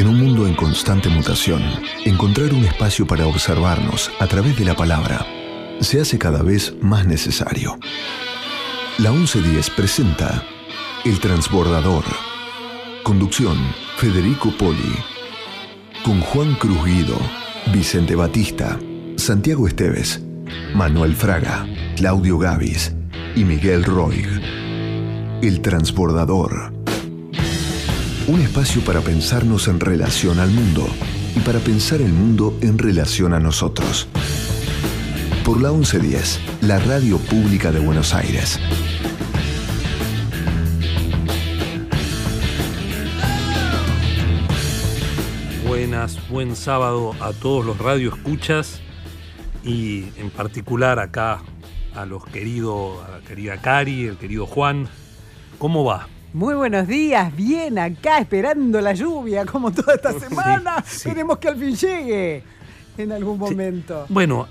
En un mundo en constante mutación, encontrar un espacio para observarnos a través de la palabra se hace cada vez más necesario. La 1110 presenta El Transbordador. Conducción, Federico Poli. Con Juan Cruz Guido, Vicente Batista, Santiago Esteves, Manuel Fraga, Claudio Gavis y Miguel Roig. El Transbordador. Un espacio para pensarnos en relación al mundo y para pensar el mundo en relación a nosotros. Por la 1110, la radio pública de Buenos Aires. Buenas, buen sábado a todos los radioescuchas y en particular acá a los queridos, a la querida Cari, el querido Juan. ¿Cómo va? Muy buenos días, bien acá esperando la lluvia como toda esta semana. sí. Queremos que al fin llegue en algún momento. Bueno,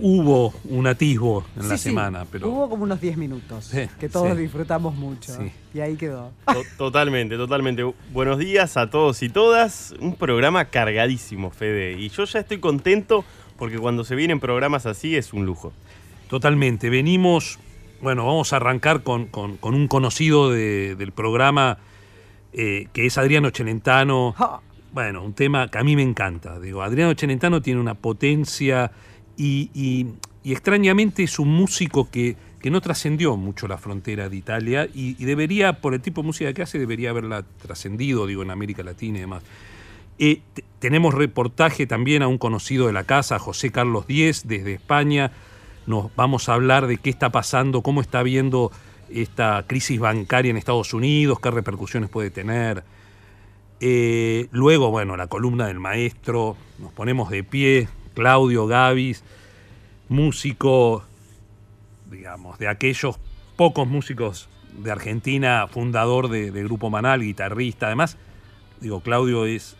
hubo un atisbo en la semana, pero Hubo como unos 10 minutos Sí, que todos sí. disfrutamos mucho. Sí. Y ahí quedó. To- Totalmente, totalmente. Buenos días a todos y todas. Un programa cargadísimo, Fede. Y yo ya estoy contento porque cuando se vienen programas así es un lujo. totalmente. Venimos, bueno, vamos a arrancar con, con- con un conocido de- del programa eh, que es Adriano Celentano. Bueno, un tema que a mí me encanta. Digo, Adriano Celentano tiene una potencia y, y- y extrañamente es un músico que, que no trascendió mucho la frontera de Italia y, y debería, por el tipo de música que hace, debería haberla trascendido, digo, en América Latina y demás. Eh, te- tenemos reportaje también a un conocido de la casa, José Carlos Díez, desde España. Nos vamos a hablar de qué está pasando, cómo está viendo esta crisis bancaria en Estados Unidos, qué repercusiones puede tener. Eh, luego, bueno, la columna del maestro, nos ponemos de pie, Claudio Gavis, músico, digamos, de aquellos pocos músicos de Argentina, fundador de, de Grupo Manal, guitarrista. Además, digo, Claudio es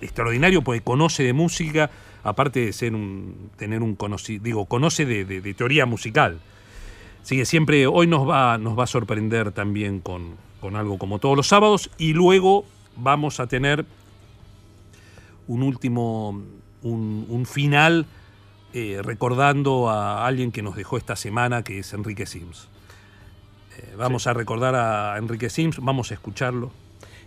extraordinario porque conoce de música, aparte de ser un, tener un conocido, digo, conoce de, de- de teoría musical. Así que siempre, hoy nos va, nos va a sorprender también con, con algo como todos los sábados y luego vamos a tener un último, un, un final eh, recordando a alguien que nos dejó esta semana, que es Enrique Sims. Eh, vamos a recordar a Enrique Sims, vamos a escucharlo.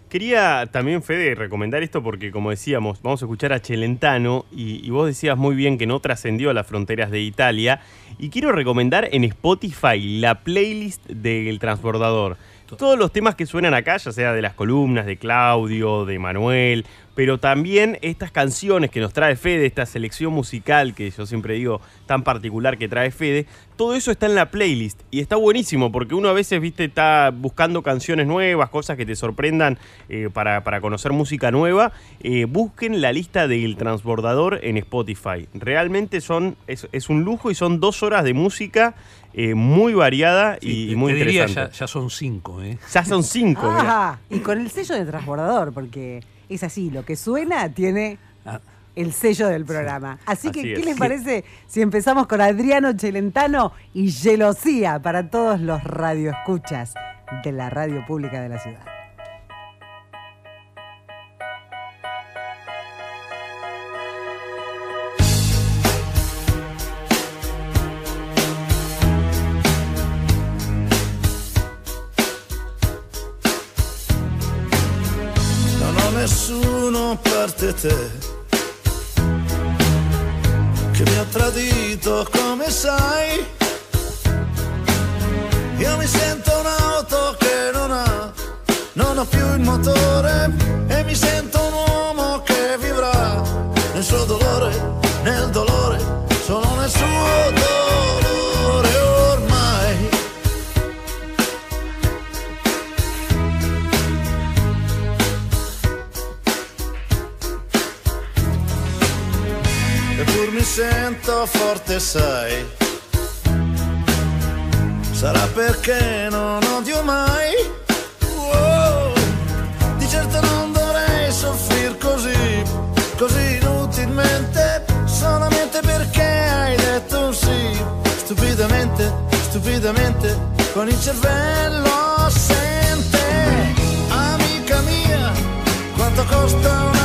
Quería también, Fede, recomendar esto porque, como decíamos, vamos a escuchar a Celentano y, y vos decías muy bien que no trascendió a las fronteras de Italia. Y quiero recomendar en Spotify la playlist del Transbordador. Todos los temas que suenan acá, ya sea de las columnas de Claudio, de Manuel, pero también estas canciones que nos trae Fede, esta selección musical que yo siempre digo tan particular que trae Fede, todo eso está en la playlist y está buenísimo porque uno a veces, viste, está buscando canciones nuevas, cosas que te sorprendan eh, para, para conocer música nueva. Eh, busquen la lista del transbordador en Spotify. Realmente son, es, es un lujo y son dos horas de música eh, muy variada y, Sí, y muy te diría, interesante. ya, ya son cinco, ¿eh? Ya son cinco. mirá. Ah, y con el sello de transbordador, porque es así, lo que suena tiene Ah, el sello del programa. Así que, Así ¿qué es. les parece si empezamos con Adriano Celentano y Gelosía para todos los radioescuchas de la radio pública de la ciudad? Parte te che mi ha tradito come sai. Io mi sento un'auto che non ha non ha più il motore e mi sento un uomo che vivrà nel suo dolore sento forte sai sarà perché non odio mai? Wow. di certo non dovrei soffrir così così inutilmente. Solamente perché hai detto un sì. Stupidamente stupidamente con il cervello assente. Amica mia quanto costa una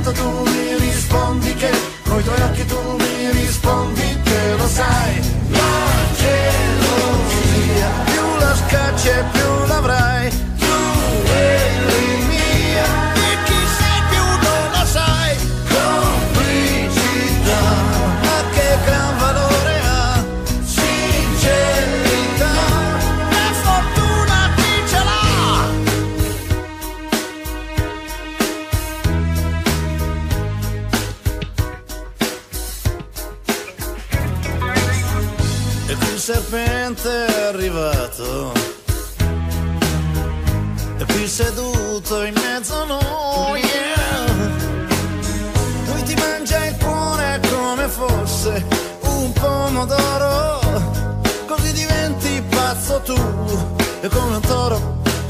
pianto tu mi rispondi che coi tuoi occhi tu mi rispondi che lo sai. La gelosia più la scaccia e più l'avrai.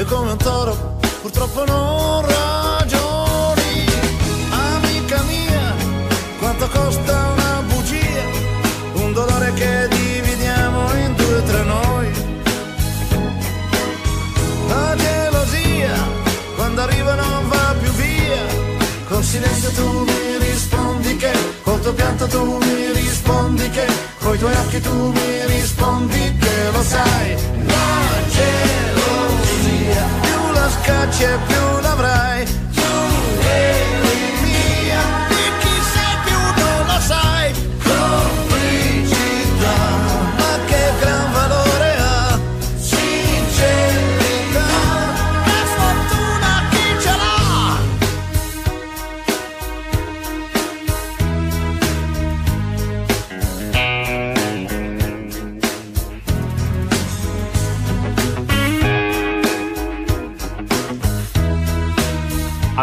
Come un toro Purtroppo non ragioni Amica mia, quanto costa una bugia un dolore che dividiamo in due tra noi. La gelosia, quando arriva non va più via. Col silenzio tu mi rispondi che, col tuo pianto tu mi rispondi che, coi tuoi occhi tu mi rispondi che lo sai. La gelosia, tasca c'è più l'avrai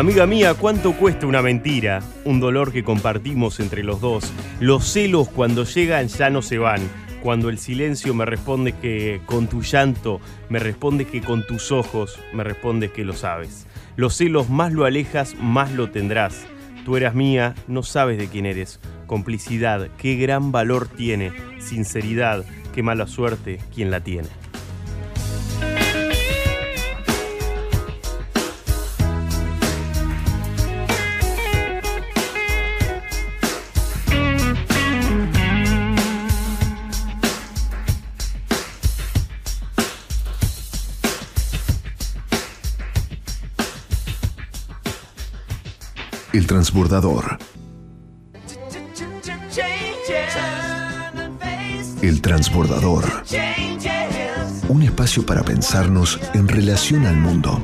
Amiga mía, ¿cuánto cuesta una mentira? Un dolor que compartimos entre los dos. Los celos cuando llegan ya no se van. Cuando el silencio me responde que con tu llanto, me responde que con tus ojos, me respondes que lo sabes. Los celos más lo alejas, más lo tendrás. Tú eras mía, no sabes de quién eres. Complicidad, qué gran valor tiene. Sinceridad, qué mala suerte quien la tiene. Transbordador. El transbordador. Un espacio para pensarnos en relación al mundo.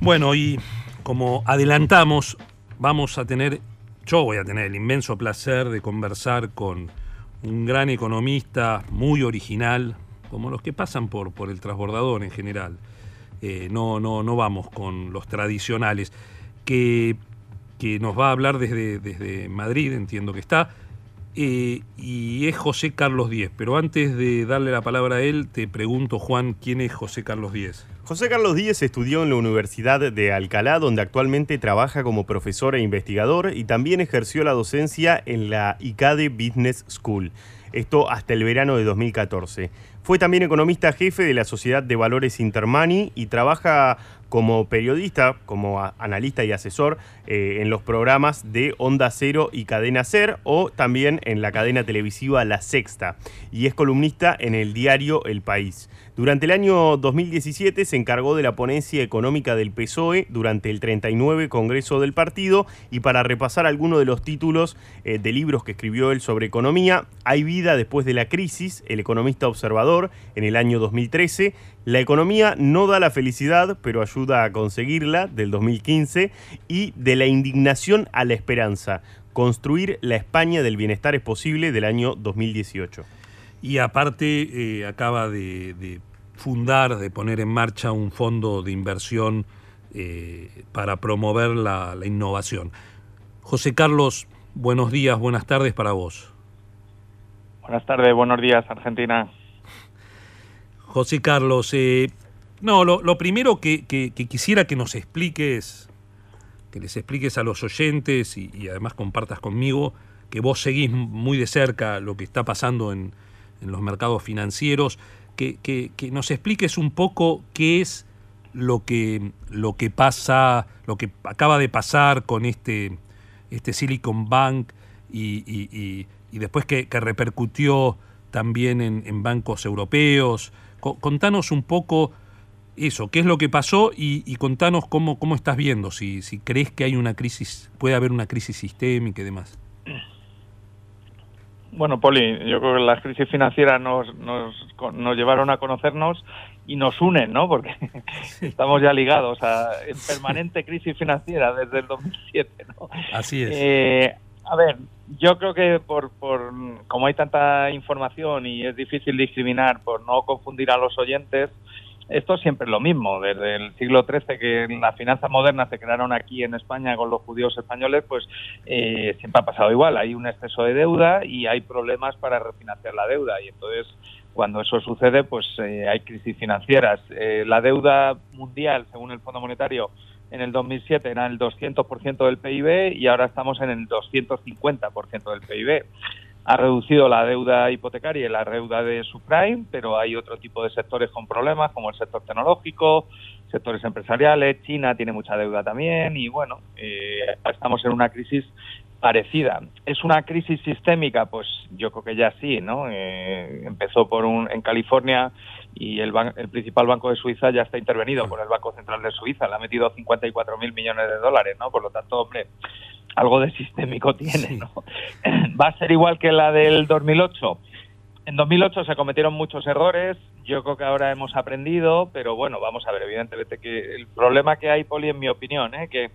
Bueno, y como adelantamos, vamos a tener, yo voy a tener el inmenso placer de conversar con un gran economista muy original, como los que pasan por, por el transbordador en general. Eh, no, no, no vamos con los tradicionales, que, que nos va a hablar desde, desde Madrid, entiendo que está, eh, y es José Carlos Díez. Pero antes de darle la palabra a él, te pregunto, Juan, ¿quién es José Carlos Díez? José Carlos Díez estudió en la Universidad de Alcalá, donde actualmente trabaja como profesor e investigador y también ejerció la docencia en la ICADE Business School. Esto hasta el verano de 2014. Fue también economista jefe de la Sociedad de Valores Intermani y trabaja como periodista, como analista y asesor eh, en los programas de Onda Cero y Cadena Ser o también en la cadena televisiva La Sexta y es columnista en el diario El País. Durante el año 2017 se encargó de la ponencia económica del PSOE durante el 39 Congreso del partido y para repasar algunos de los títulos eh, de libros que escribió él sobre economía, Hay vida después de la crisis, El economista observador en el año 2013, La economía no da la felicidad, pero ayuda a conseguirla del 2015 y De la indignación a la esperanza, Construir la España del bienestar es posible del año 2018. Y aparte eh, acaba de, de fundar, de poner en marcha un fondo de inversión eh, para promover la, la innovación. José Carlos, buenos días, buenas tardes para vos. Buenas tardes, buenos días, Argentina. José Carlos, eh, no, lo, lo primero que, que- que quisiera que nos expliques, que les expliques a los oyentes y, y además compartas conmigo, que vos seguís muy de cerca lo que está pasando en, en los mercados financieros, que, que- que nos expliques un poco qué es lo que, lo que pasa, lo que acaba de pasar con este, este Silicon Bank y, y- y- después que, que repercutió también en, en bancos europeos. Co- contanos un poco eso, qué es lo que pasó y, y contanos cómo, cómo estás viendo, si, si crees que hay una crisis, puede haber una crisis sistémica y demás. Bueno, Poli, yo creo que las crisis financieras nos, nos, nos llevaron a conocernos y nos unen, ¿no? Porque estamos ya ligados a en permanente crisis financiera desde el 2007, ¿no? Así es. Eh, a ver, yo creo que por, por como hay tanta información y es difícil discriminar por no confundir a los oyentes, esto siempre es lo mismo. Desde el siglo XIII, que las finanzas modernas se crearon aquí en España con los judíos españoles, pues eh, siempre ha pasado igual. Hay un exceso de deuda y hay problemas para refinanciar la deuda. Y entonces, cuando eso sucede, pues eh, hay crisis financieras. Eh, la deuda mundial, según el Fondo Monetario, en el 2007 era el 200% del PIB y ahora estamos en el 250% del PIB. Ha reducido la deuda hipotecaria y la deuda de subprime, pero hay otro tipo de sectores con problemas, como el sector tecnológico, sectores empresariales. China tiene mucha deuda también y, bueno, eh, estamos en una crisis parecida. ¿Es una crisis sistémica? Pues yo creo que ya sí, ¿no? Eh, empezó por un, en California y el, ban- el principal banco de Suiza ya está intervenido por el Banco Central de Suiza. Le ha metido 54 mil millones de dólares, ¿no? Por lo tanto, hombre, algo de sistémico tiene, ¿no? ¿Va a ser igual que la del 2008? En 2008 se cometieron muchos errores, yo creo que ahora hemos aprendido, pero bueno, vamos a ver, evidentemente que el problema que hay, Poli, en mi opinión, ¿eh? que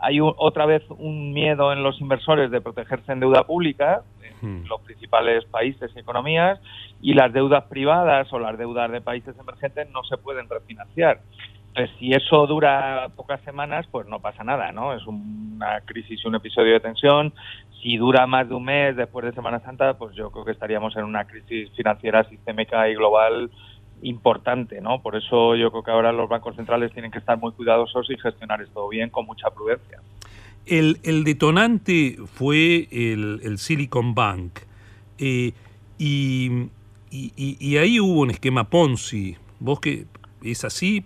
hay un- otra vez un miedo en los inversores de protegerse en deuda pública, en Hmm. los principales países y economías, y las deudas privadas o las deudas de países emergentes no se pueden refinanciar. Entonces, si eso dura pocas semanas, pues no pasa nada, ¿no? Es una crisis un episodio de tensión. Si dura más de un mes después de Semana Santa, pues yo creo que estaríamos en una crisis financiera sistémica y global importante, ¿no? Por eso yo creo que ahora los bancos centrales tienen que estar muy cuidadosos y gestionar esto bien con mucha prudencia. El, el detonante fue el, Silicon Bank. Eh, y, y- ahí hubo un esquema Ponzi. Vos que es así,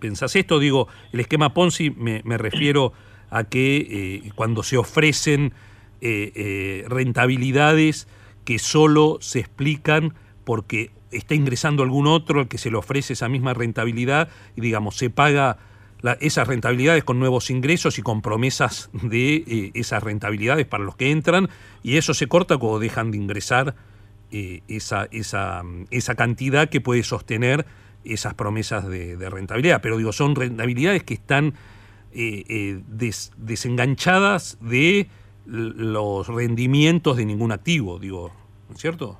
pensás esto, digo, el esquema Ponzi me, me refiero a que eh, cuando se ofrecen eh, eh, rentabilidades que solo se explican porque está ingresando algún otro al que se le ofrece esa misma rentabilidad y digamos se paga esas rentabilidades con nuevos ingresos y con promesas de esas rentabilidades para los que entran y eso se corta cuando dejan de ingresar esa, esa, esa cantidad que puede sostener esas promesas de, rentabilidad. Pero digo, son rentabilidades que están eh, eh, des- desenganchadas de los rendimientos de ningún activo, digo, ¿no es cierto?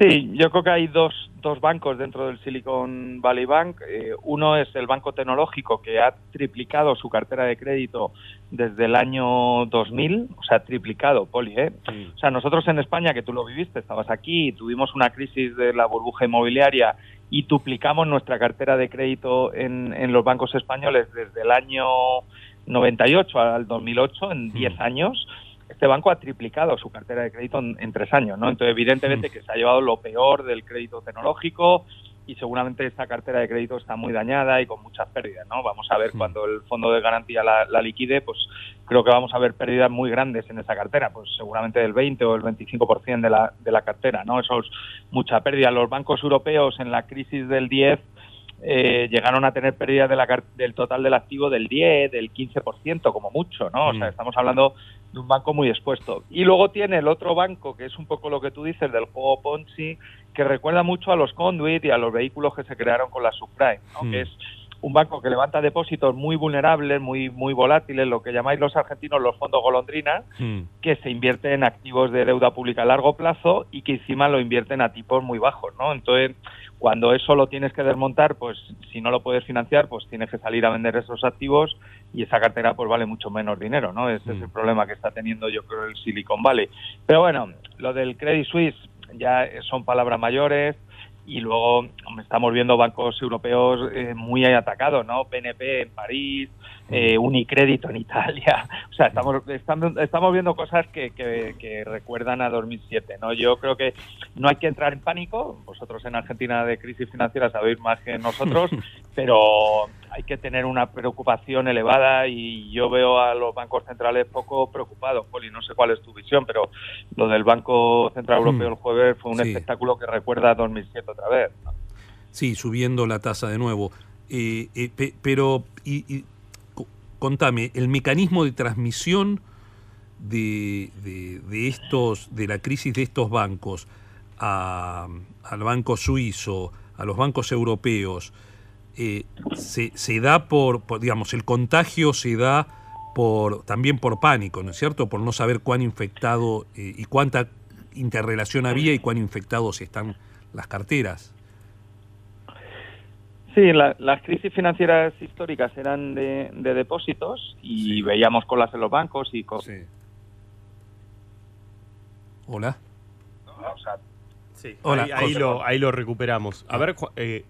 Sí, yo creo que hay dos, dos bancos dentro del Silicon Valley Bank. Eh, uno es el Banco Tecnológico, que ha triplicado su cartera de crédito desde el año 2000, o sea, triplicado, Poli, ¿eh? O sea, nosotros en España, que tú lo viviste, estabas aquí, tuvimos una crisis de la burbuja inmobiliaria y duplicamos nuestra cartera de crédito en, en los bancos españoles desde el año 98 al 2008, en 10 años. Este banco ha triplicado su cartera de crédito en, en tres años, ¿no? Entonces, evidentemente que se ha llevado lo peor del crédito tecnológico y seguramente esta cartera de crédito está muy dañada y con muchas pérdidas, ¿no? Vamos a ver cuando el fondo de garantía la, la liquide, pues creo que vamos a ver pérdidas muy grandes en esa cartera, pues seguramente del 20 o el 25% de la, de la cartera, ¿no? Eso es mucha pérdida. Los bancos europeos en la crisis del 10 eh, llegaron a tener pérdidas de la car- del total del activo del 10, del 15% como mucho, ¿no? O sea, Mm. estamos hablando de un banco muy expuesto. Y luego tiene el otro banco, que es un poco lo que tú dices del juego Ponzi, que recuerda mucho a los conduit y a los vehículos que se crearon con la subprime, ¿no? Mm. que es un banco que levanta depósitos muy vulnerables, muy muy volátiles, lo que llamáis los argentinos los fondos golondrina, Mm. que se invierte en activos de deuda pública a largo plazo y que encima lo invierten a tipos muy bajos, ¿no? Entonces, cuando eso lo tienes que desmontar, pues si no lo puedes financiar, pues tienes que salir a vender esos activos y esa cartera pues vale mucho menos dinero, ¿no? Ese es el problema que está teniendo yo creo el Silicon Valley. Pero bueno, lo del Credit Suisse ya son palabras mayores y luego estamos viendo bancos europeos eh, muy atacados, ¿no? BNP en París, eh, Unicredito en Italia. O sea, estamos, estamos, estamos viendo cosas que, que, recuerdan a 2007, ¿no? Yo creo que no hay que entrar en pánico. Vosotros en Argentina de crisis financiera sabéis más que nosotros, pero hay que tener una preocupación elevada y yo veo a los bancos centrales poco preocupados. Poli, no sé cuál es tu visión, pero lo del Banco Central Europeo el jueves fue un espectáculo que recuerda a 2007 otra vez. Sí, subiendo la tasa de nuevo. Eh, eh, pero, y, contame, el mecanismo de transmisión de, de, estos, de la crisis de estos bancos al banco suizo, a los bancos europeos, eh, se, se, da por, digamos, el contagio se da por también por pánico, ¿no es cierto? Por no saber cuán infectado y cuánta interrelación había y cuán infectados están las carteras. Sí, las crisis financieras históricas eran de, depósitos y veíamos colas en los bancos y Sí. Hola. sí. Hola, ahí, lo, ahí lo recuperamos. A ver, eh,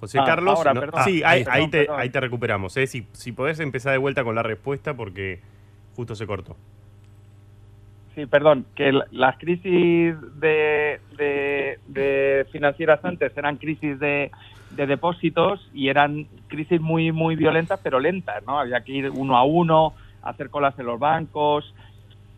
José ah, Carlos. sí, ahí, ahí, te, ahí, te, recuperamos. Eh. Si, si podés empezar de vuelta con la respuesta porque justo se cortó. Sí, perdón, que las crisis de, de, financieras antes eran crisis de, de, depósitos y eran crisis muy muy violentas pero lentas, ¿no? Había que ir uno a uno, hacer colas en los bancos.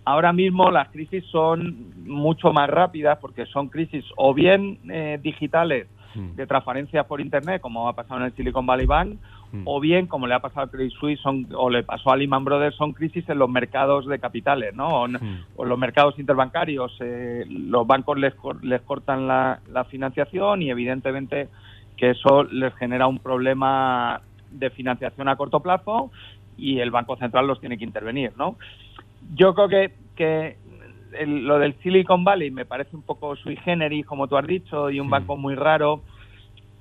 Ahora mismo las crisis son mucho más rápidas porque son crisis o bien eh, digitales hmm. de transferencias por internet, como ha pasado en el Silicon Valley Bank, Mm. o bien, como le ha pasado al Credit Suisse o le pasó a Lehman Brothers, son crisis en los mercados de capitales, ¿no? O, en mm. los mercados interbancarios. Eh, los bancos les, les cortan la, financiación y, evidentemente, que eso les genera un problema de financiación a corto plazo y el Banco Central los tiene que intervenir, ¿no? Yo creo que, que lo del Silicon Valley me parece un poco sui generis, como tú has dicho, y un banco muy raro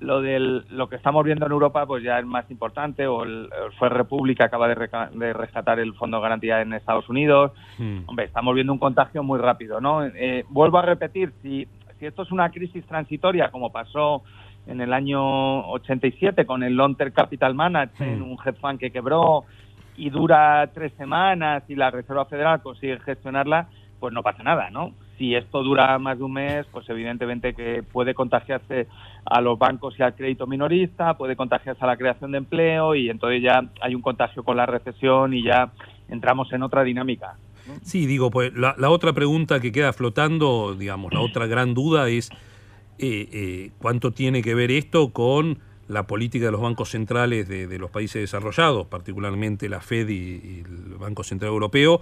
lo del lo que estamos viendo en Europa pues ya es más importante o el, fue República acaba de, rescatar el fondo de garantía en Estados Unidos hmm. hombre estamos viendo un contagio muy rápido no eh, vuelvo a repetir si si esto es una crisis transitoria como pasó en el año 87 con el Lonter Capital Management hmm. un hedge fund que quebró y dura tres semanas y la Reserva Federal consigue gestionarla pues no pasa nada no si esto dura más de un mes, pues evidentemente que puede contagiarse a los bancos y al crédito minorista, puede contagiarse a la creación de empleo y entonces ya hay un contagio con la recesión y ya entramos en otra dinámica. Sí, digo, pues la, otra pregunta que queda flotando, digamos, la otra gran duda es eh, eh, cuánto tiene que ver esto con la política de los bancos centrales de, los países desarrollados, particularmente la Fed y el Banco Central Europeo,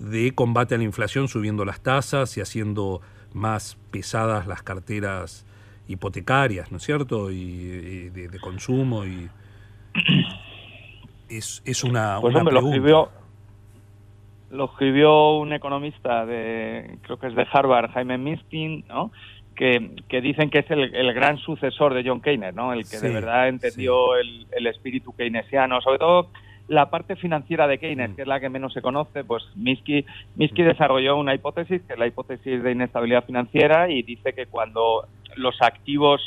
de combate a la inflación subiendo las tasas y haciendo más pesadas las carteras hipotecarias, ¿no es cierto? Y, de, consumo y es, es una, pues Lo escribió, lo escribió un economista de creo que es de Harvard, Jaime Miskin, ¿no? Que, que, dicen que es el, el, gran sucesor de John Keynes, ¿no? El que de verdad entendió el, el, espíritu keynesiano, sobre todo la parte financiera de Keynes, mm. que es la que menos se conoce, pues Minsky, Minsky desarrolló una hipótesis, que es la hipótesis de inestabilidad financiera, y dice que cuando los activos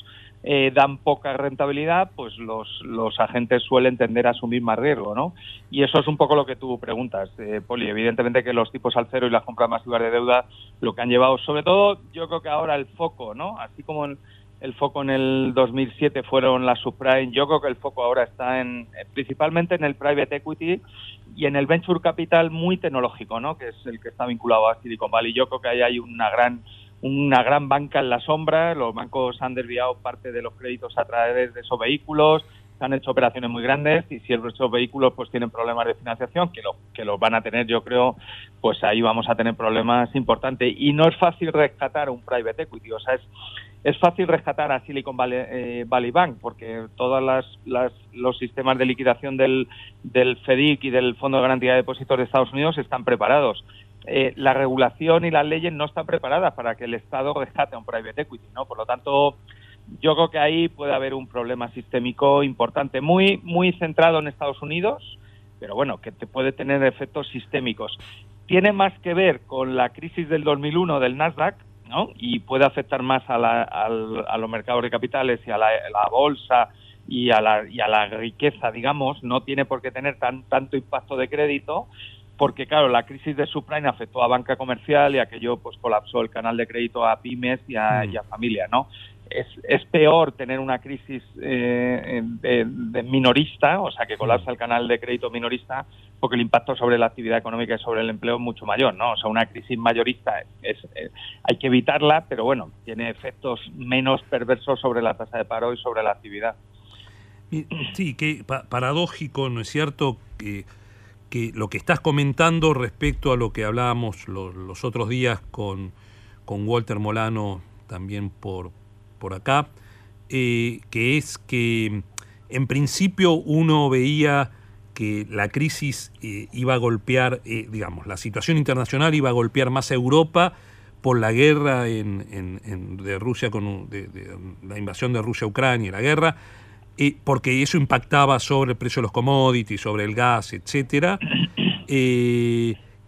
eh, dan poca rentabilidad, pues los, los agentes suelen tender a asumir más riesgo, ¿no? Y eso es un poco lo que tú preguntas, eh, Poli. Evidentemente que los tipos al cero y las compras masivas de deuda lo que han llevado, sobre todo, yo creo que ahora el foco, ¿no? Así como en el foco en el 2007 fueron las subprime. Yo creo que el foco ahora está en eh, principalmente en el private equity y en el venture capital muy tecnológico, ¿no? Que es el que está vinculado a Silicon Valley. Yo creo que ahí hay una gran una gran banca en la sombra. Los bancos han desviado parte de los créditos a través de esos vehículos. Se han hecho operaciones muy grandes y si esos vehículos pues tienen problemas de financiación, que lo que los van a tener, yo creo, pues ahí vamos a tener problemas importantes. Y no es fácil rescatar un private equity, o sea, es es fácil rescatar a Silicon eh, Valley, Bank porque todos las, los sistemas de liquidación del, del FEDIC y del Fondo de Garantía de Depósitos de Estados Unidos están preparados. Eh, la regulación y las leyes no están preparadas para que el Estado rescate a un private equity, ¿no? Por lo tanto, yo creo que ahí puede haber un problema sistémico importante, muy, muy centrado en Estados Unidos, pero bueno, que te puede tener efectos sistémicos. Tiene más que ver con la crisis del 2001 del Nasdaq, ¿no? Y puede afectar más a, la- a los mercados de capitales y a la, la bolsa y a, la, y a la riqueza, digamos, no tiene por qué tener tan, tanto impacto de crédito, porque claro, la crisis de subprime afectó a banca comercial y aquello pues colapsó el canal de crédito a pymes y a, Mm. y a familia, ¿no? Es, es peor tener una crisis eh, de, de minorista, o sea, que colapsa el canal de crédito minorista, porque el impacto sobre la actividad económica y sobre el empleo es mucho mayor, ¿no? O sea, una crisis mayorista es, eh, hay que evitarla, pero bueno, tiene efectos menos perversos sobre la tasa de paro y sobre la actividad. Sí, que pa- paradójico, ¿no es cierto? Que, que lo que estás comentando respecto a lo que hablábamos lo- los otros días con, con Walter Molano, también por, por acá, eh, que es que en principio uno veía que la crisis eh, iba a golpear, eh, digamos, la situación internacional iba a golpear más a Europa por la guerra en, en- de Rusia con la invasión de Rusia a Ucrania, la guerra, eh, porque eso impactaba sobre el precio de los commodities, sobre el gas, etcétera,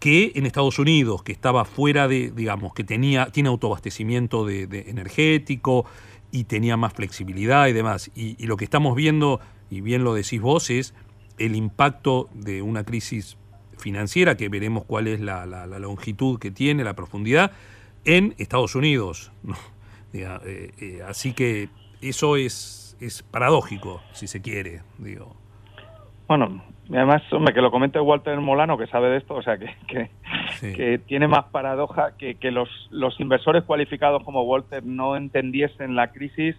que en Estados Unidos, que estaba fuera de, digamos, que tenía, tiene autoabastecimiento de, de energético y tenía más flexibilidad y demás. Y, lo que estamos viendo, y bien lo decís vos, es el impacto de una crisis financiera, que veremos cuál es la, la- la longitud que tiene, la profundidad, en Estados Unidos. eh, eh, así que eso es, es paradójico, si se quiere. Digo. Bueno, además, hombre, que lo comente Walter Molano, que sabe de esto, o sea, que, que, Sí. que tiene más paradoja que, que los, los inversores cualificados como Walter no entendiesen la crisis,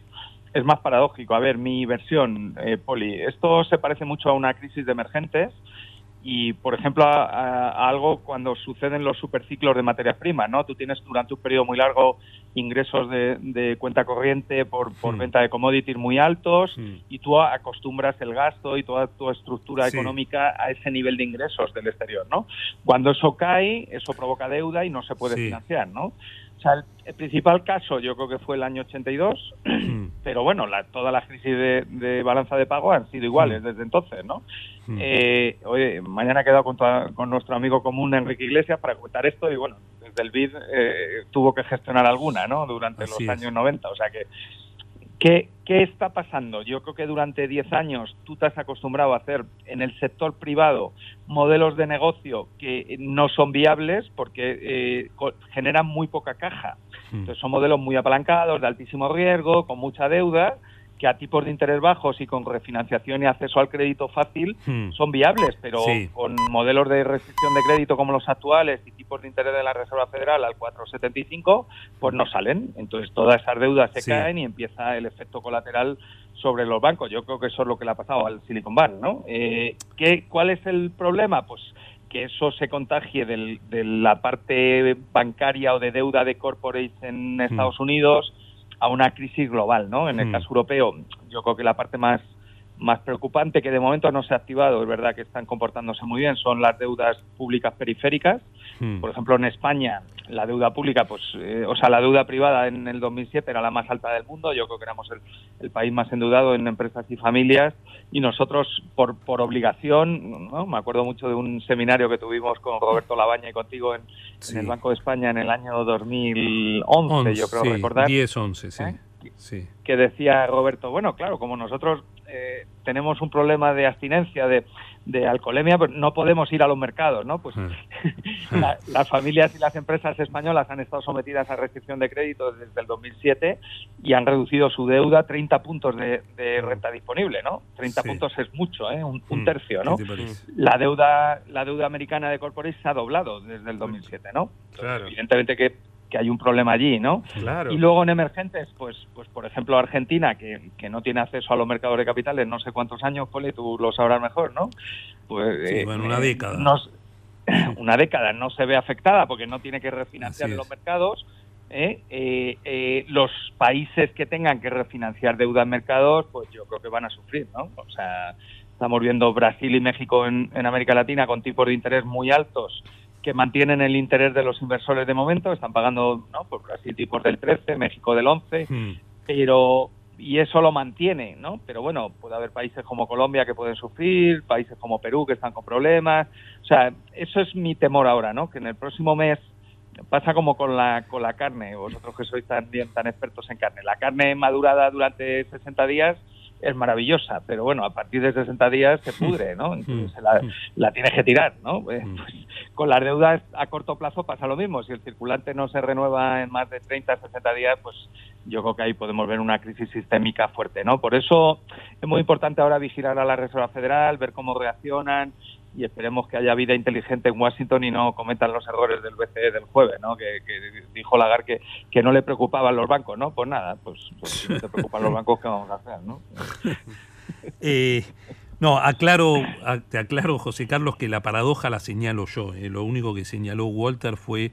es más paradójico. A ver, mi versión, eh, Poli, esto se parece mucho a una crisis de emergentes y, por ejemplo, a, a- a algo cuando suceden los superciclos de materias primas, ¿no? Tú tienes durante un periodo muy largo ingresos de, de cuenta corriente por, por Hmm. venta de commodities muy altos Hmm. y tú acostumbras el gasto y toda tu estructura Sí. económica a ese nivel de ingresos del exterior, ¿no? Cuando eso cae, eso provoca deuda y no se puede Sí. financiar, ¿no? Sea, el, el principal caso yo creo que fue el año 82, Mm, pero bueno, la, todas las crisis de, de balanza de pago han sido iguales desde entonces, ¿no? mm. Eh, oye, mañana he quedado con, toda- con nuestro amigo común Enrique Iglesias para contar esto y bueno, desde el BID eh, tuvo que gestionar alguna, ¿no? Durante Así los es. años 90, o sea que ¿Qué, ¿Qué está pasando? Yo creo que durante 10 años tú te has acostumbrado a hacer en el sector privado modelos de negocio que no son viables porque eh, generan muy poca caja. Mm. Entonces son modelos muy apalancados, de altísimo riesgo, con mucha deuda, que a tipos de interés bajos y con refinanciación y acceso al crédito fácil Hmm. son viables, pero Sí. con modelos de restricción de crédito como los actuales y tipos de interés de la Reserva Federal al 4,75, pues no salen. Entonces todas esas deudas se Sí. caen y empieza el efecto colateral sobre los bancos. Yo creo que eso es lo que le ha pasado al Silicon Valley, ¿no? Eh, ¿qué, ¿Cuál es el problema? Pues que eso se contagie del- de la parte bancaria o de deuda de corporates en Estados Unidos a una crisis global, ¿no? En el Hmm. caso europeo, yo creo que la parte más más preocupante que de momento no se ha activado, es verdad que están comportándose muy bien, son las deudas públicas periféricas. Mm. Por ejemplo, en España, la deuda pública, pues, eh, o sea, la deuda privada en el 2007 era la más alta del mundo. Yo creo que éramos el, el país más endeudado en empresas y familias. Y nosotros, por, por obligación, ¿no? me acuerdo mucho de un seminario que tuvimos con Roberto Labaña y contigo en, el Banco de España en el año 2011, yo creo sí, recordar 10, 11, sí. ¿Eh? sí. que decía Roberto, bueno, claro, como nosotros eh, tenemos un problema de abstinencia, de, de alcoholemia, pues no podemos ir a los mercados, ¿no? Pues Ah. la- las familias y las empresas españolas han estado sometidas a restricción de crédito desde el 2007 y han reducido su deuda 30 puntos de, de renta disponible, ¿no? 30 Sí. puntos es mucho, ¿eh? Un, un Mm, tercio, ¿no? La deuda, la deuda americana de corporates se ha doblado desde el 2007, ¿no? Claro. Evidentemente que, que hay un problema allí, ¿no? Claro. Y luego en emergentes, pues, pues por ejemplo Argentina, que, que no tiene acceso a los mercados de capitales no sé cuántos años, Poli, tú lo sabrás mejor, ¿no? Pues, Sí, bueno, una década. no s- una década no se ve afectada porque no tiene que refinanciar en los mercados. ¿eh? Eh, eh, los países que tengan que refinanciar deuda en mercados, pues yo creo que van a sufrir, ¿no? O sea, estamos viendo Brasil y México en, en América Latina con tipos de interés muy altos que mantienen el interés de los inversores de momento, están pagando, ¿no? Por Brasil tipos del 13, México del 11, Mm. pero y eso lo mantiene, ¿no? Pero bueno, puede haber países como Colombia que pueden sufrir, países como Perú que están con problemas, o sea, eso es mi temor ahora, ¿no? Que en el próximo mes pasa como con la, con la carne, vosotros que sois tan, bien, tan expertos en carne. La carne madurada durante 60 días es maravillosa, pero bueno, a partir de 60 días se pudre, ¿no? Entonces la, la tienes que tirar, ¿no? Eh, pues, con las deudas a corto plazo pasa lo mismo. Si el circulante no se renueva en más de 30, 60 días, pues yo creo que ahí podemos ver una crisis sistémica fuerte, ¿no? Por eso es muy importante ahora vigilar a la Reserva Federal, ver cómo reaccionan y esperemos que haya vida inteligente en Washington y no cometan los errores del BCE del jueves, ¿no? Que, dijo Lagarde que, que, no le preocupaban los bancos, ¿no? Pues nada, pues, pues si no te preocupan los bancos, ¿qué vamos a hacer, no? eh, no, aclaro, te aclaro, José Carlos, que la paradoja la señalo yo. Eh. Lo único que señaló Walter fue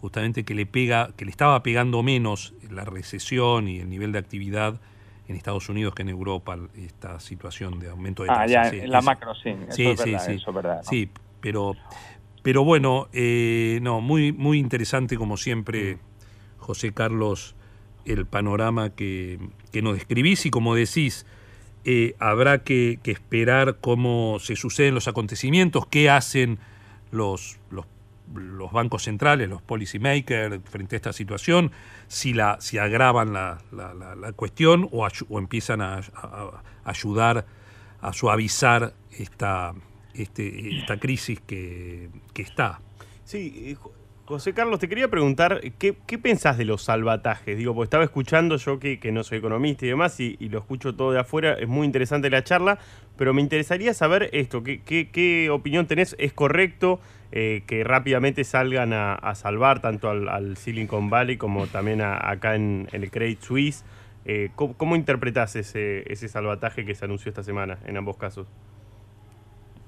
justamente que le pega, que le estaba pegando menos la recesión y el nivel de actividad en Estados Unidos que en Europa esta situación de aumento de tasas. Ah, ya, en la macro sí, eso sí, es verdad, sí, eso es verdad, ¿no? sí, pero, pero bueno, eh, no, muy, muy interesante como siempre, José Carlos, el panorama que, que nos describís y como decís, eh, habrá que, que, esperar cómo se suceden los acontecimientos, qué hacen los, los los bancos centrales, los policymakers, frente a esta situación, si, la, si agravan la, la, la cuestión o, o empiezan a, ayudar a suavizar esta, este, esta crisis que, que está. Sí, José Carlos, te quería preguntar, ¿qué, qué pensás de los salvatajes? Digo, porque estaba escuchando yo que, que no soy economista y demás, y, y, lo escucho todo de afuera, es muy interesante la charla, pero me interesaría saber esto, ¿qué, qué, qué opinión tenés? ¿Es correcto eh, que rápidamente salgan a, salvar tanto al, al, Silicon Valley como también a, acá en, el Credit Suisse? Eh, ¿cómo, ¿Cómo ese, ese salvataje que se anunció esta semana en ambos casos?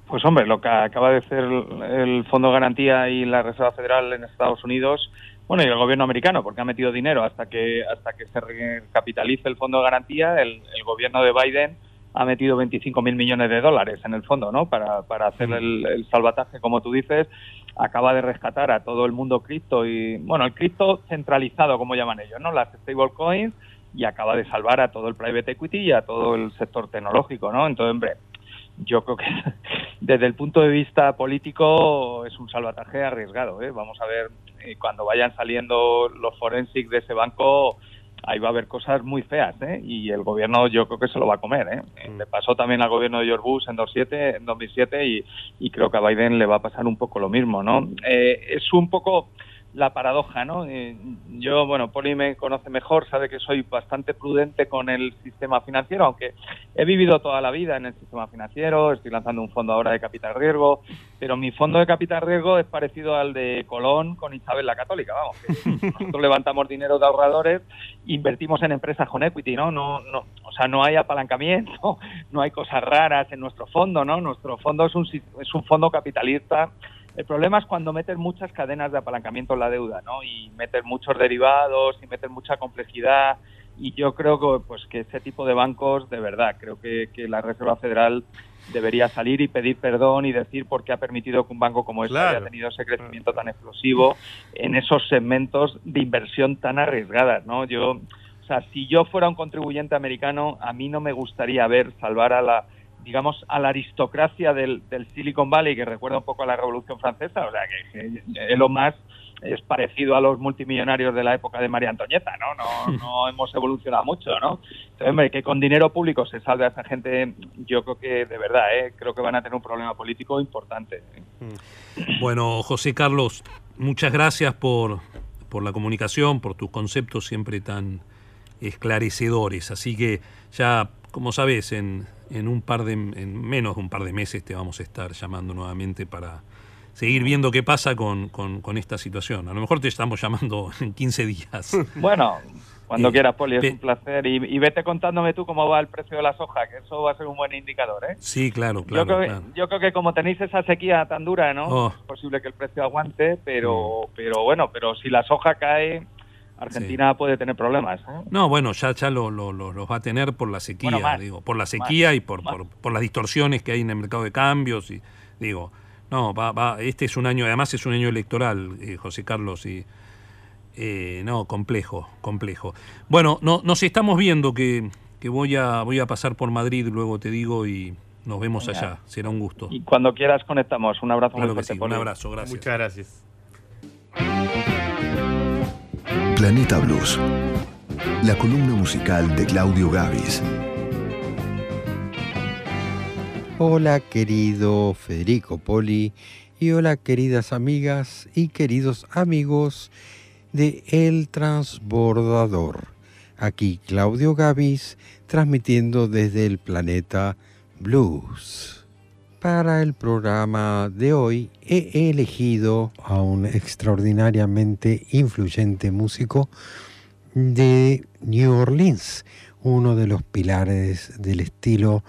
Pues hombre, lo que acaba de hacer el Fondo de Garantía y la Reserva Federal en Estados Unidos, bueno, y el gobierno americano, porque ha metido dinero hasta que hasta que se recapitalice el Fondo de Garantía, el gobierno de Biden ha metido 25 mil millones de dólares en el fondo, ¿no? Para, para hacer el, el, salvataje, como tú dices, acaba de rescatar a todo el mundo cripto y, bueno, el cripto centralizado, como llaman ellos, ¿no? Las stablecoins y acaba de salvar a todo el private equity y a todo el sector tecnológico, ¿no? Entonces, hombre, yo creo que desde el punto de vista político es un salvataje arriesgado. ¿eh? Vamos a ver eh, cuando vayan saliendo los forensics de ese banco, ahí va a haber cosas muy feas ¿eh? y el gobierno yo creo que se lo va a comer. ¿eh? Mm. Le pasó también al gobierno de George Bush en 2007, en 2007 y, y, creo que a Biden le va a pasar un poco lo mismo. ¿no? Eh, es un poco la paradoja, ¿no? Eh, yo, bueno, Poli me conoce mejor, sabe que soy bastante prudente con el sistema financiero, aunque he vivido toda la vida en el sistema financiero, estoy lanzando un fondo ahora de capital riesgo, pero mi fondo de capital riesgo es parecido al de Colón con Isabel la Católica, vamos, que nosotros levantamos dinero de ahorradores, invertimos en empresas con equity, ¿no? No, no, o sea, no hay apalancamiento, no hay cosas raras en nuestro fondo, ¿no? Nuestro fondo es un, es un fondo capitalista el problema es cuando metes muchas cadenas de apalancamiento en la deuda, ¿no? Y metes muchos derivados y metes mucha complejidad. Y yo creo que, pues, que ese tipo de bancos, de verdad, creo que, que la Reserva Federal debería salir y pedir perdón y decir por qué ha permitido que un banco como este claro. haya tenido ese crecimiento tan explosivo en esos segmentos de inversión tan arriesgadas, ¿no? Yo, o sea, si yo fuera un contribuyente americano, a mí no me gustaría ver salvar a la digamos, a la aristocracia del, del, Silicon Valley, que recuerda un poco a la Revolución Francesa, o sea, que, que Elon Musk es parecido a los multimillonarios de la época de María Antonieta, ¿no? No, no hemos evolucionado mucho, ¿no? Entonces, hombre, que con dinero público se salve a esa gente, yo creo que de verdad, ¿eh? creo que van a tener un problema político importante. Bueno, José Carlos, muchas gracias por, por la comunicación, por tus conceptos siempre tan esclarecedores. Así que ya, como sabes, en, en un par de en menos de un par de meses te vamos a estar llamando nuevamente para seguir viendo qué pasa con, con, con esta situación. A lo mejor te estamos llamando en 15 días. Bueno, cuando eh, quieras, Poli, es un placer. Y, y, vete contándome tú cómo va el precio de la soja, que eso va a ser un buen indicador, ¿eh? Sí, claro, claro. Yo creo, claro. Que, yo creo que como tenéis esa sequía tan dura, ¿no? Oh. Es posible que el precio aguante, pero, mm. pero bueno, pero si la soja cae, Argentina sí. puede tener problemas. ¿eh? No, bueno, ya, ya lo, lo, lo, los va a tener por la sequía, bueno, más, digo, por la sequía más, y por, por, por, las distorsiones que hay en el mercado de cambios. y Digo, no, va, va, este es un año, además es un año electoral, eh, José Carlos, y eh, no, complejo, complejo. Bueno, no, nos estamos viendo que, que voy, a, voy a pasar por Madrid, luego te digo, y nos vemos allá. Será un gusto. Y cuando quieras conectamos. Un abrazo claro muy fuerte. Sí, un abrazo, gracias. Muchas gracias. Planeta Blues. La columna musical de Claudio Gavis. Hola querido Federico Poli y hola queridas amigas y queridos amigos de El Transbordador. Aquí Claudio Gavis transmitiendo desde el planeta Blues. Para el programa de hoy he elegido a un extraordinariamente influyente músico de New Orleans, uno de los pilares del estilo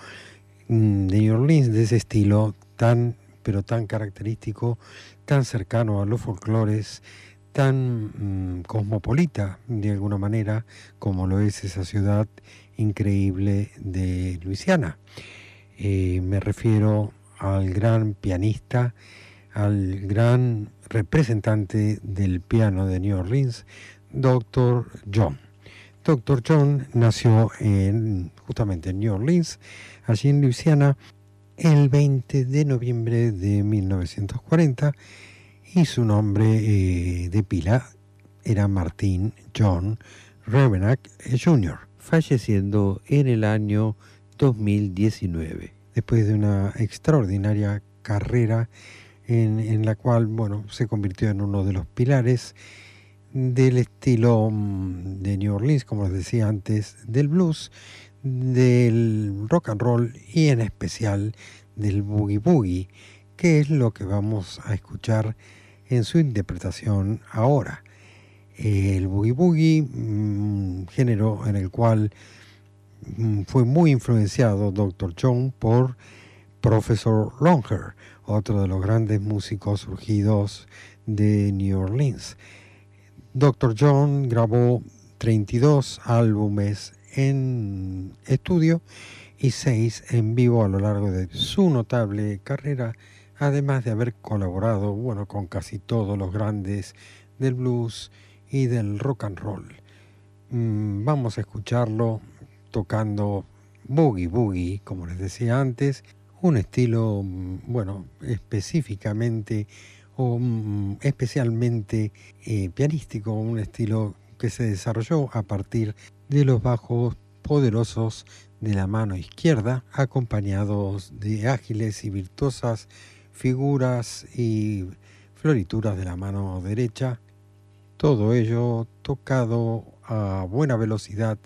Mm, de New Orleans, de ese estilo tan, pero tan característico, tan cercano a los folclores, tan mm, cosmopolita de alguna manera como lo es esa ciudad increíble de Luisiana. Eh, me refiero al gran pianista, al gran representante del piano de New Orleans, Dr. John. Dr. John nació en, justamente en New Orleans allí en Luisiana el 20 de noviembre de 1940 y su nombre eh, de pila era Martín John Revenack Jr., falleciendo en el año 2019, después de una extraordinaria carrera en, la cual bueno, se convirtió en uno de los pilares del estilo mm, de New Orleans, como les decía antes, del blues del rock and roll y en especial del boogie boogie, que es lo que vamos a escuchar en su interpretación ahora. El boogie boogie, mm, género en el cual fue muy influenciado Dr. John por Professor Longer, otro de los grandes músicos surgidos de New Orleans. Dr. John grabó 32 álbumes en estudio y seis en vivo a lo largo de su notable carrera, además de haber colaborado bueno, con casi todos los grandes del blues y del rock and roll. Mm, vamos a escucharlo tocando boogie boogie, como les decía antes, un estilo, mm, bueno, específicamente o mm, especialmente eh, pianístico, un estilo que se desarrolló a partir de los bajos poderosos de la mano izquierda, acompañados de ágiles y virtuosas figuras y florituras de la mano derecha, todo ello tocado a buena velocidad,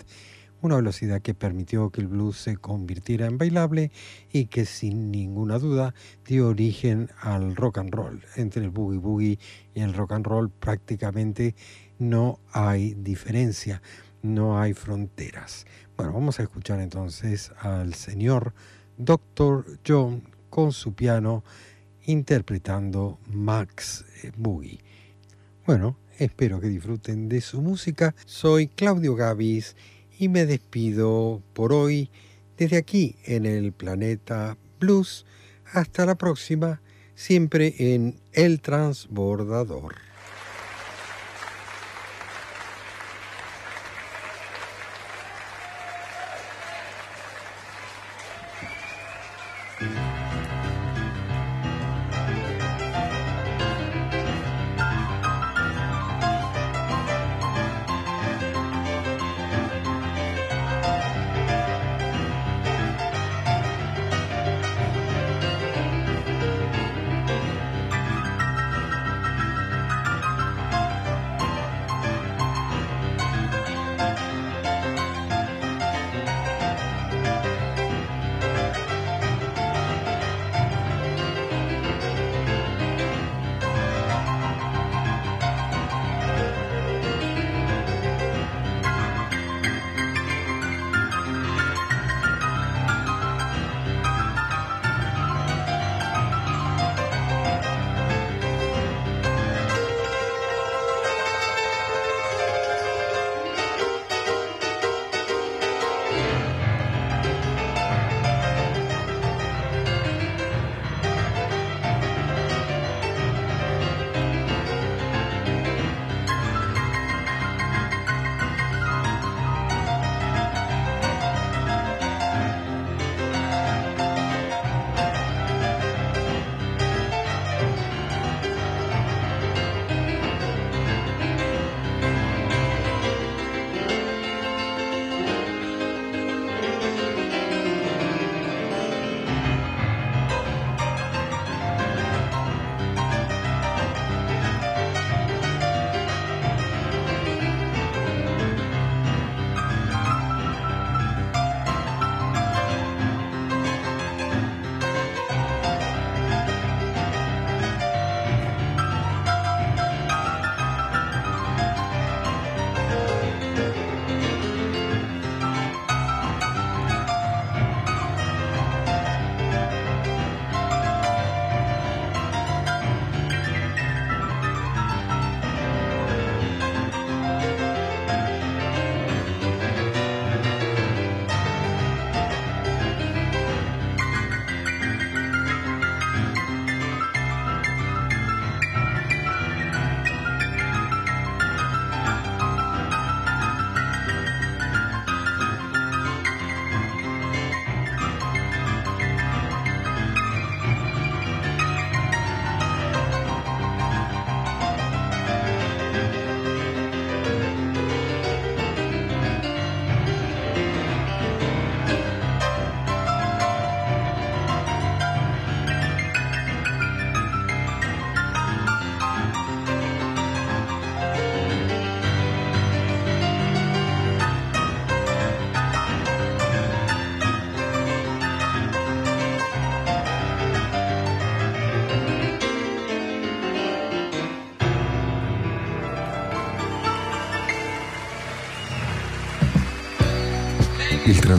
una velocidad que permitió que el blues se convirtiera en bailable y que sin ninguna duda dio origen al rock and roll. Entre el boogie boogie y el rock and roll prácticamente no hay diferencia no hay fronteras. Bueno, vamos a escuchar entonces al señor Dr. John con su piano interpretando Max Boogie. Bueno, espero que disfruten de su música. Soy Claudio Gavis y me despido por hoy desde aquí en el planeta Blues. Hasta la próxima, siempre en El Transbordador.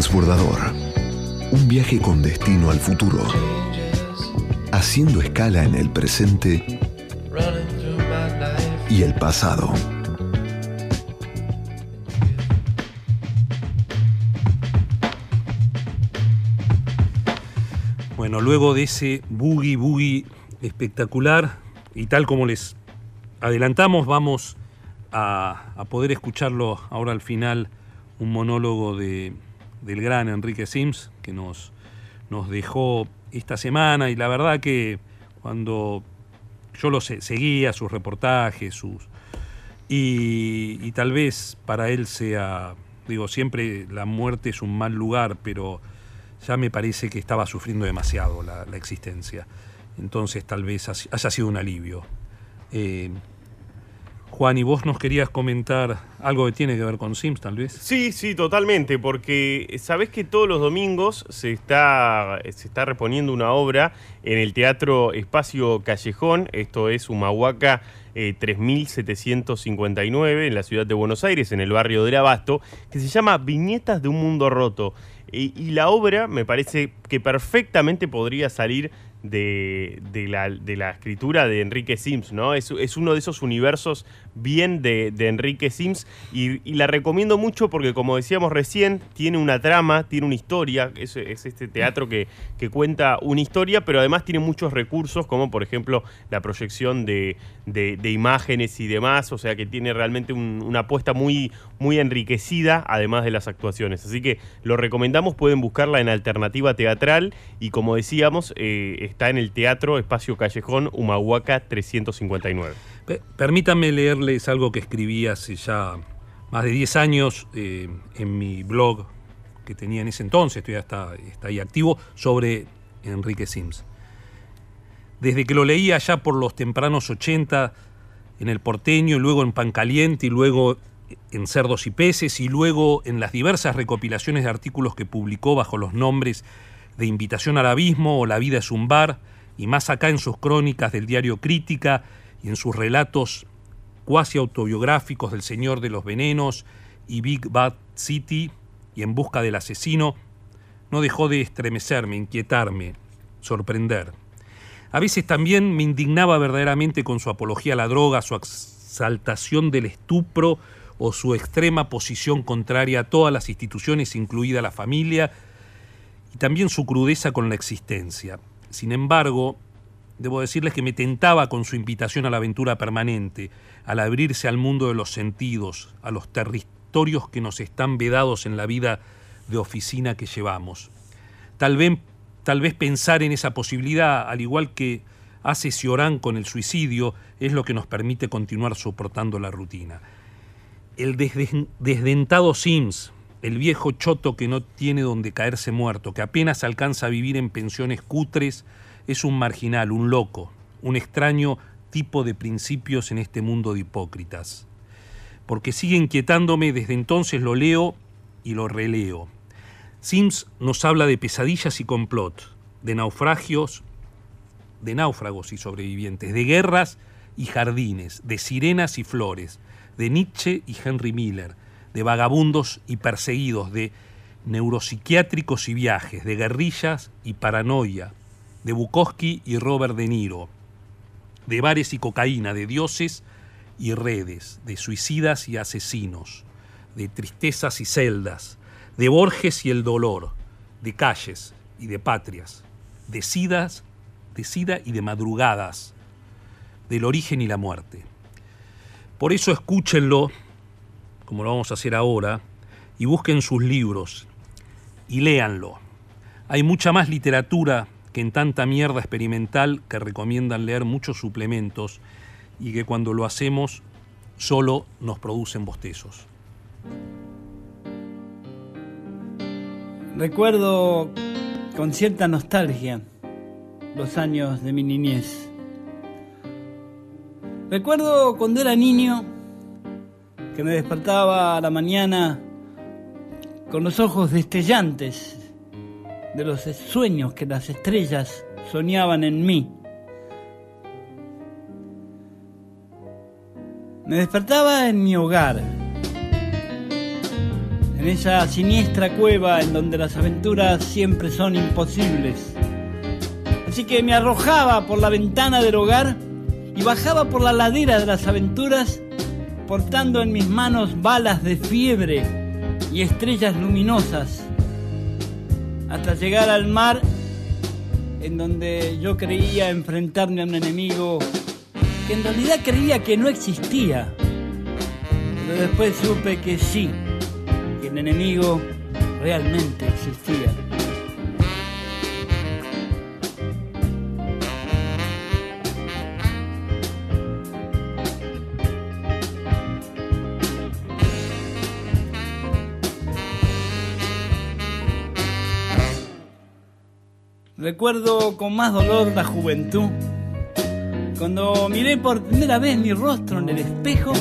Transbordador. Un viaje con destino al futuro. Haciendo escala en el presente y el pasado. Bueno, luego de ese boogie boogie espectacular y tal como les adelantamos, vamos a, a poder escucharlo ahora al final, un monólogo de, del gran Enrique Sims que nos, nos dejó esta semana y la verdad que cuando yo lo se- seguía, sus reportajes, sus... Y, tal vez para él sea, digo, siempre la muerte es un mal lugar, pero ya me parece que estaba sufriendo demasiado la, existencia. Entonces tal vez ha- haya sido un alivio. Eh, Juan, ¿y vos nos querías comentar algo que tiene que ver con Sims, tal vez? Sí, sí, totalmente, porque sabés que todos los domingos se está, se está reponiendo una obra en el Teatro Espacio Callejón, esto es Humahuaca eh, 3759, en la ciudad de Buenos Aires, en el barrio del Abasto, que se llama Viñetas de un Mundo Roto. Y, y la obra me parece que perfectamente podría salir de, de la, de la escritura de Enrique Sims, ¿no? Es, es uno de esos universos bien de, de Enrique Sims y, la recomiendo mucho porque, como decíamos recién, tiene una trama, tiene una historia, es, es este teatro que, que cuenta una historia, pero además tiene muchos recursos, como por ejemplo la proyección de, de- de imágenes y demás, o sea que tiene realmente un- una apuesta muy, muy enriquecida, además de las actuaciones. Así que lo recomendamos, pueden buscarla en alternativa teatral y como decíamos, eh, está en el Teatro Espacio Callejón Humahuaca 359. Pe- Permítanme leerles algo que escribí hace ya más de 10 años eh, en mi blog que tenía en ese entonces, todavía está, está ahí activo, sobre Enrique Sims. Desde que lo leí allá por los tempranos 80 en El Porteño, y luego en Pan Caliente, y luego en Cerdos y Peces, y luego en las diversas recopilaciones de artículos que publicó bajo los nombres de Invitación al Abismo o La vida es un bar, y más acá en sus crónicas del diario Crítica y en sus relatos cuasi autobiográficos del Señor de los Venenos y Big Bad City y En busca del asesino, no dejó de estremecerme, inquietarme, sorprender. A veces también me indignaba verdaderamente con su apología a la droga, su exaltación del estupro o su extrema posición contraria a todas las instituciones, incluida la familia, y también su crudeza con la existencia. Sin embargo, debo decirles que me tentaba con su invitación a la aventura permanente, al abrirse al mundo de los sentidos, a los territorios que nos están vedados en la vida de oficina que llevamos. Tal vez, tal vez pensar en esa posibilidad, al igual que hace Ciorán con el suicidio, es lo que nos permite continuar soportando la rutina. El desden- desdentado Sims, el viejo choto que no tiene donde caerse muerto, que apenas alcanza a vivir en pensiones cutres, es un marginal, un loco, un extraño tipo de principios en este mundo de hipócritas. Porque sigue inquietándome, desde entonces lo leo y lo releo. Sims nos habla de pesadillas y complot, de naufragios, de náufragos y sobrevivientes, de guerras y jardines, de sirenas y flores, de Nietzsche y Henry Miller, de vagabundos y perseguidos, de neuropsiquiátricos y viajes, de guerrillas y paranoia, de Bukowski y Robert De Niro, de bares y cocaína, de dioses y redes, de suicidas y asesinos, de tristezas y celdas, de Borges y el dolor, de calles y de patrias, de sidas, de sida y de madrugadas, del origen y la muerte. Por eso escúchenlo, como lo vamos a hacer ahora, y busquen sus libros y léanlo. Hay mucha más literatura que en tanta mierda experimental que recomiendan leer muchos suplementos y que cuando lo hacemos solo nos producen bostezos. Recuerdo con cierta nostalgia los años de mi niñez. Recuerdo cuando era niño que me despertaba a la mañana con los ojos destellantes de los sueños que las estrellas soñaban en mí. Me despertaba en mi hogar, en esa siniestra cueva en donde las aventuras siempre son imposibles. Así que me arrojaba por la ventana del hogar y bajaba por la ladera de las aventuras portando en mis manos balas de fiebre y estrellas luminosas hasta llegar al mar en donde yo creía enfrentarme a un enemigo que en realidad creía que no existía. Pero después supe que sí, que el enemigo realmente existía. Recuerdo con más dolor la juventud, cuando miré por primera vez mi rostro en el espejo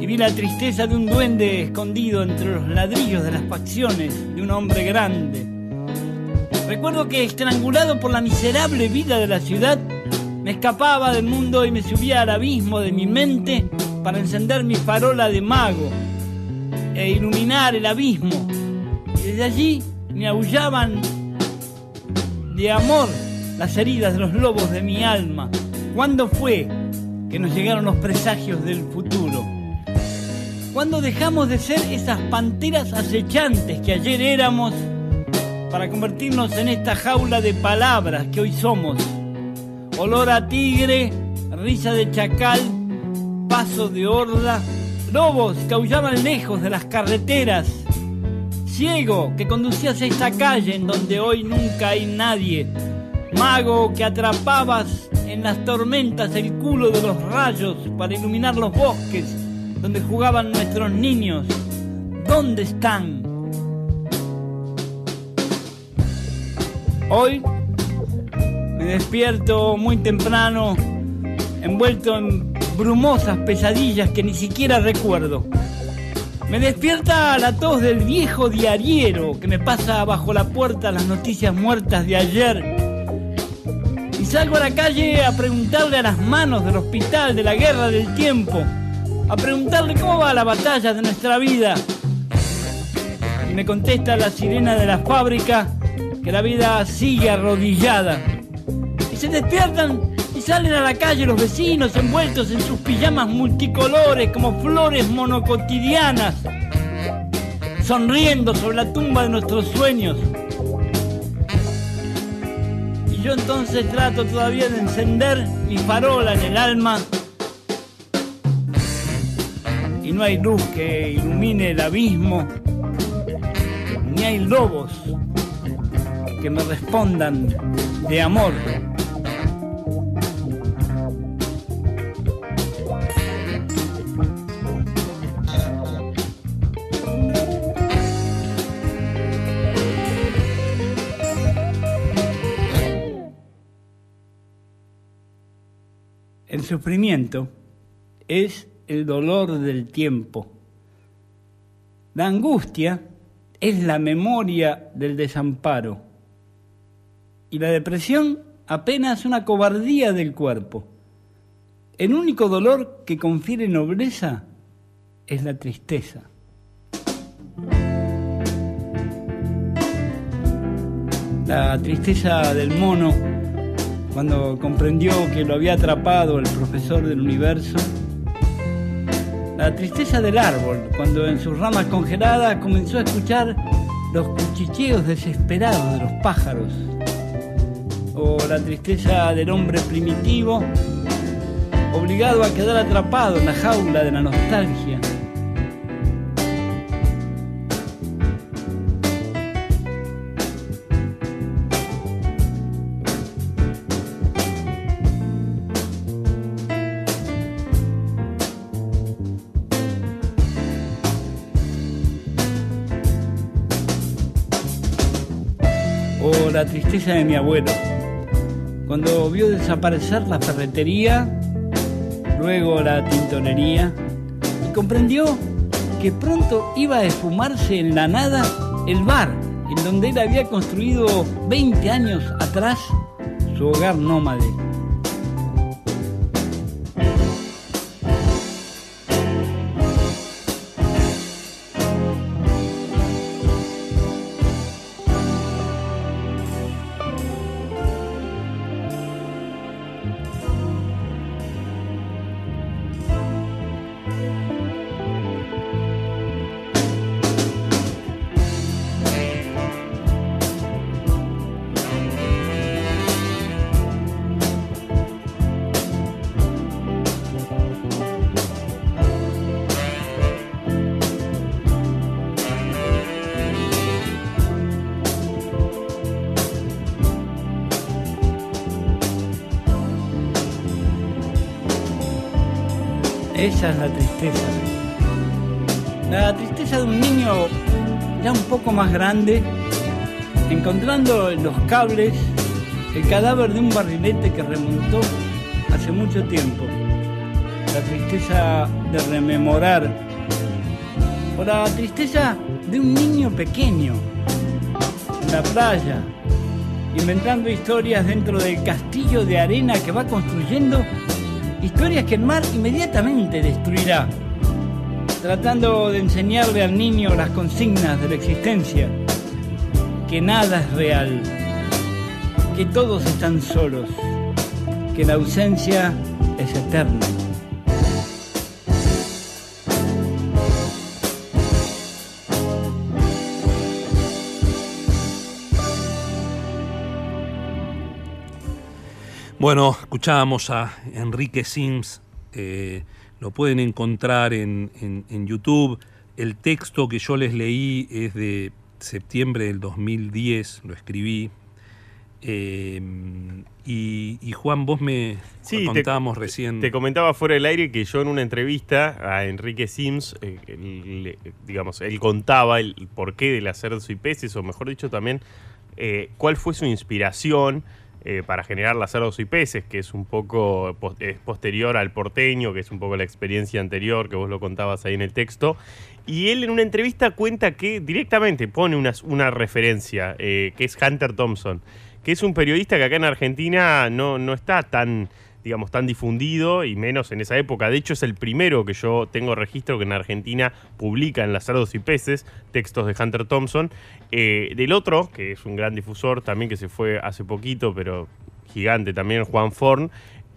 y vi la tristeza de un duende escondido entre los ladrillos de las facciones de un hombre grande. Recuerdo que estrangulado por la miserable vida de la ciudad, me escapaba del mundo y me subía al abismo de mi mente para encender mi farola de mago e iluminar el abismo. Y desde allí me aullaban de amor las heridas de los lobos de mi alma. ¿Cuándo fue que nos llegaron los presagios del futuro? ¿Cuándo dejamos de ser esas panteras acechantes que ayer éramos para convertirnos en esta jaula de palabras que hoy somos? Olor a tigre, risa de chacal, paso de horda, lobos que aullaban lejos de las carreteras, ciego que conducías a esta calle en donde hoy nunca hay nadie, mago que atrapabas en las tormentas el culo de los rayos para iluminar los bosques donde jugaban nuestros niños. ¿Dónde están? Hoy me despierto muy temprano, envuelto en brumosas pesadillas que ni siquiera recuerdo. Me despierta la tos del viejo diariero que me pasa bajo la puerta las noticias muertas de ayer. Y salgo a la calle a preguntarle a las manos del hospital de la guerra del tiempo, a preguntarle cómo va la batalla de nuestra vida. Y me contesta la sirena de la fábrica que la vida sigue arrodillada. Y se despiertan y salen a la calle los vecinos envueltos en sus pijamas multicolores como flores monocotidianas, sonriendo sobre la tumba de nuestros sueños. Y yo entonces trato todavía de encender mi farola en el alma y no hay luz que ilumine el abismo, ni hay lobos que me respondan de amor. Sufrimiento es el dolor del tiempo. La angustia es la memoria del desamparo. Y la depresión apenas una cobardía del cuerpo. El único dolor que confiere nobleza es la tristeza. La tristeza del mono cuando comprendió que lo había atrapado el profesor del universo. La tristeza del árbol cuando en sus ramas congeladas comenzó a escuchar los cuchicheos desesperados de los pájaros. O la tristeza del hombre primitivo obligado a quedar atrapado en la jaula de la nostalgia. La tristeza de mi abuelo, cuando vio desaparecer la ferretería, luego la tintonería, y comprendió que pronto iba a esfumarse en la nada el bar en donde él había construido 20 años atrás su hogar nómade. Esa es la tristeza. La tristeza de un niño ya un poco más grande, encontrando en los cables el cadáver de un barrilete que remontó hace mucho tiempo. La tristeza de rememorar. O la tristeza de un niño pequeño en la playa, inventando historias dentro del castillo de arena que va construyendo, historias que el mar inmediatamente destruirá, tratando de enseñarle al niño las consignas de la existencia, que nada es real, que todos están solos, que la ausencia es eterna. Bueno, escuchábamos a Enrique Sims, eh, lo pueden encontrar en, en- en YouTube. El texto que yo les leí es de septiembre del 2010, lo escribí. Eh, y, y Juan, vos me Sí, te- contábamos recién. Te comentaba fuera del aire que yo en una entrevista a Enrique Sims, eh, él, le- digamos, él contaba el porqué del cerdos y peces, o mejor dicho también, eh, cuál fue su inspiración eh, para generar las cerdos y peces, que es un poco es posterior al porteño, que es un poco la experiencia anterior, que vos lo contabas ahí en el texto. Y él en una entrevista cuenta que directamente pone una, una referencia, eh, que es Hunter Thompson, que es un periodista que acá en Argentina no, no está tan, digamos, tan difundido y menos en esa época. De hecho, es el primero que yo tengo registro que en Argentina publica en Las Cerdos y Peces textos de Hunter Thompson. Eh, del otro, que es un gran difusor también que se fue hace poquito, pero gigante también, Juan Forn,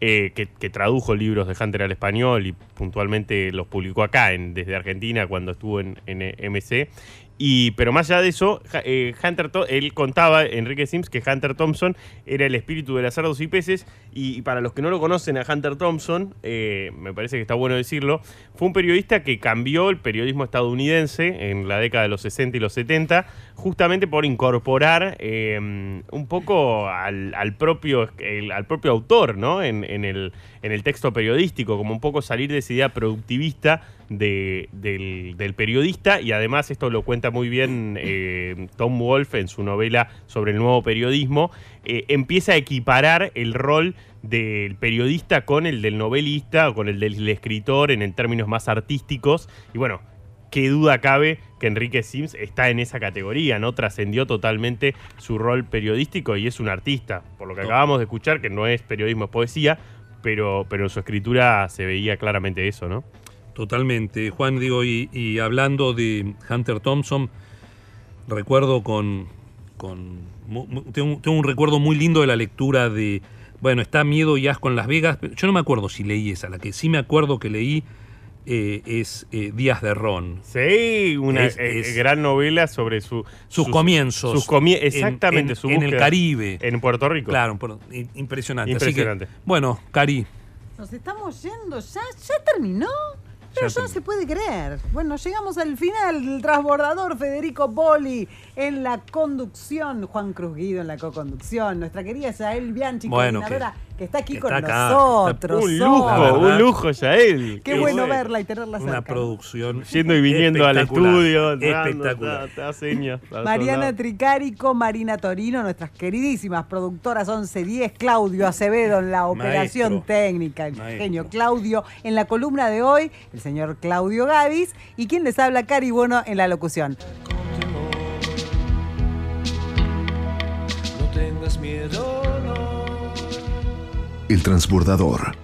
eh, que, que tradujo libros de Hunter al español y puntualmente los publicó acá en, desde Argentina cuando estuvo en, en, eh, MC. Y, pero más allá de eso, eh, Hunter él contaba, Enrique Sims, que Hunter Thompson era el espíritu de las cerdos y peces. Y, y para los que no lo conocen a Hunter Thompson, eh, me parece que está bueno decirlo, fue un periodista que cambió el periodismo estadounidense en la década de los 60 y los 70, justamente por incorporar eh, un poco al, al propio, el- al propio autor ¿no? en, en el, en el texto periodístico, como un poco salir de esa idea productivista de- del, del periodista y además esto lo cuenta muy bien eh, Tom Wolfe en su novela sobre el nuevo periodismo, eh, empieza a equiparar el rol del periodista con el del novelista o con el del escritor en, en términos más artísticos y bueno, qué duda cabe que Enrique Sims está en esa categoría, ¿no? Trascendió totalmente su rol periodístico y es un artista, por lo que acabamos de escuchar, que no es periodismo, es poesía, pero, pero en su escritura se veía claramente eso, ¿no? Totalmente, Juan, digo, y, y hablando de Hunter Thompson, recuerdo con. con tengo, un- tengo un recuerdo muy lindo de la lectura de. Bueno, está Miedo y Asco en Las Vegas. pero Yo no me acuerdo si leí esa. La que sí me acuerdo que leí eh, es eh, Días de Ron. Sí, una Es- eh, es- gran novela sobre su, Sus comienzos. Sus comie- en- exactamente, en- su en el Caribe. En Puerto Rico. Claro, impresionante. Así que, Impresionante. bueno, Cari, Nos estamos yendo, ya, ya terminó. Pero Ya ya no se puede creer. Bueno, llegamos al final. El transbordador Federico Poli en la conducción, Juan Cruz Guido en la co-conducción, nuestra querida Yael Bianchi, Bueno, coordinadora, que, está aquí que con está acá, nosotros. Un lujo, un lujo, Yael. Qué bueno verla y tenerla una cerca. producción. Yendo y viniendo al estudio. Espectacular. señas Mariana. Tricarico, Marina Torino, nuestras queridísimas productoras 1110, Claudio Acevedo en la operación Maestro. técnica, el Maestro. genio Claudio en la columna de hoy, el señor Claudio Gavis, y quien les habla, Cari Bueno, en la locución. No tengas miedo. El transbordador.